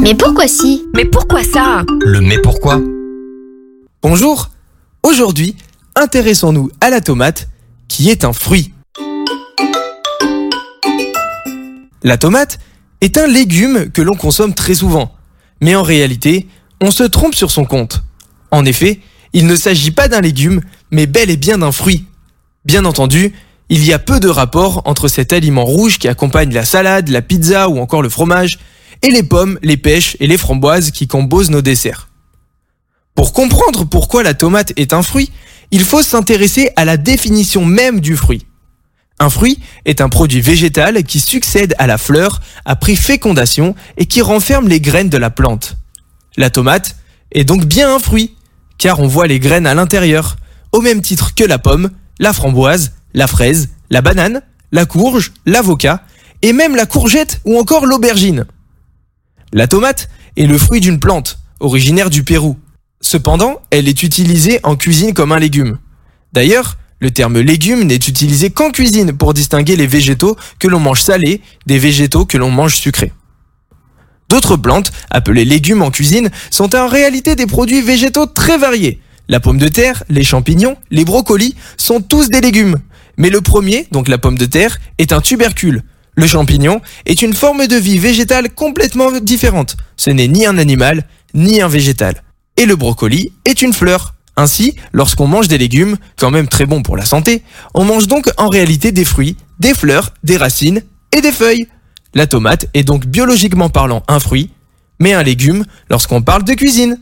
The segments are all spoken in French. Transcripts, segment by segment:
Mais pourquoi si Mais pourquoi ça Le mais pourquoi Bonjour Aujourd'hui, intéressons-nous à la tomate, qui est un fruit. La tomate est un légume que l'on consomme très souvent, mais en réalité, on se trompe sur son compte. En effet, il ne s'agit pas d'un légume, mais bel et bien d'un fruit. Bien entendu, il y a peu de rapport entre cet aliment rouge qui accompagne la salade, la pizza ou encore le fromage, et les pommes, les pêches et les framboises qui composent nos desserts. Pour comprendre pourquoi la tomate est un fruit, il faut s'intéresser à la définition même du fruit. Un fruit est un produit végétal qui succède à la fleur après fécondation et qui renferme les graines de la plante. La tomate est donc bien un fruit, car on voit les graines à l'intérieur, au même titre que la pomme, la framboise, la fraise, la banane, la courge, l'avocat, et même la courgette ou encore l'aubergine. La tomate est le fruit d'une plante, originaire du Pérou. Cependant, elle est utilisée en cuisine comme un légume. D'ailleurs, le terme légume n'est utilisé qu'en cuisine pour distinguer les végétaux que l'on mange salés des végétaux que l'on mange sucrés. D'autres plantes, appelées légumes en cuisine, sont en réalité des produits végétaux très variés. La pomme de terre, les champignons, les brocolis sont tous des légumes. Mais le premier, donc la pomme de terre, est un tubercule, le champignon est une forme de vie végétale complètement différente. Ce n'est ni un animal, ni un végétal. Et le brocoli est une fleur. Ainsi, lorsqu'on mange des légumes, quand même très bons pour la santé, on mange donc en réalité des fruits, des fleurs, des racines et des feuilles. La tomate est donc biologiquement parlant un fruit, mais un légume lorsqu'on parle de cuisine.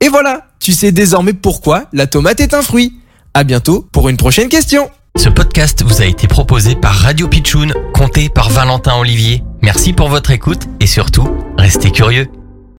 Et voilà, tu sais désormais pourquoi la tomate est un fruit. À bientôt pour une prochaine question. Ce podcast vous a été proposé par Radio Pitchoun, compté par Valentin Olivier. Merci pour votre écoute et surtout, restez curieux.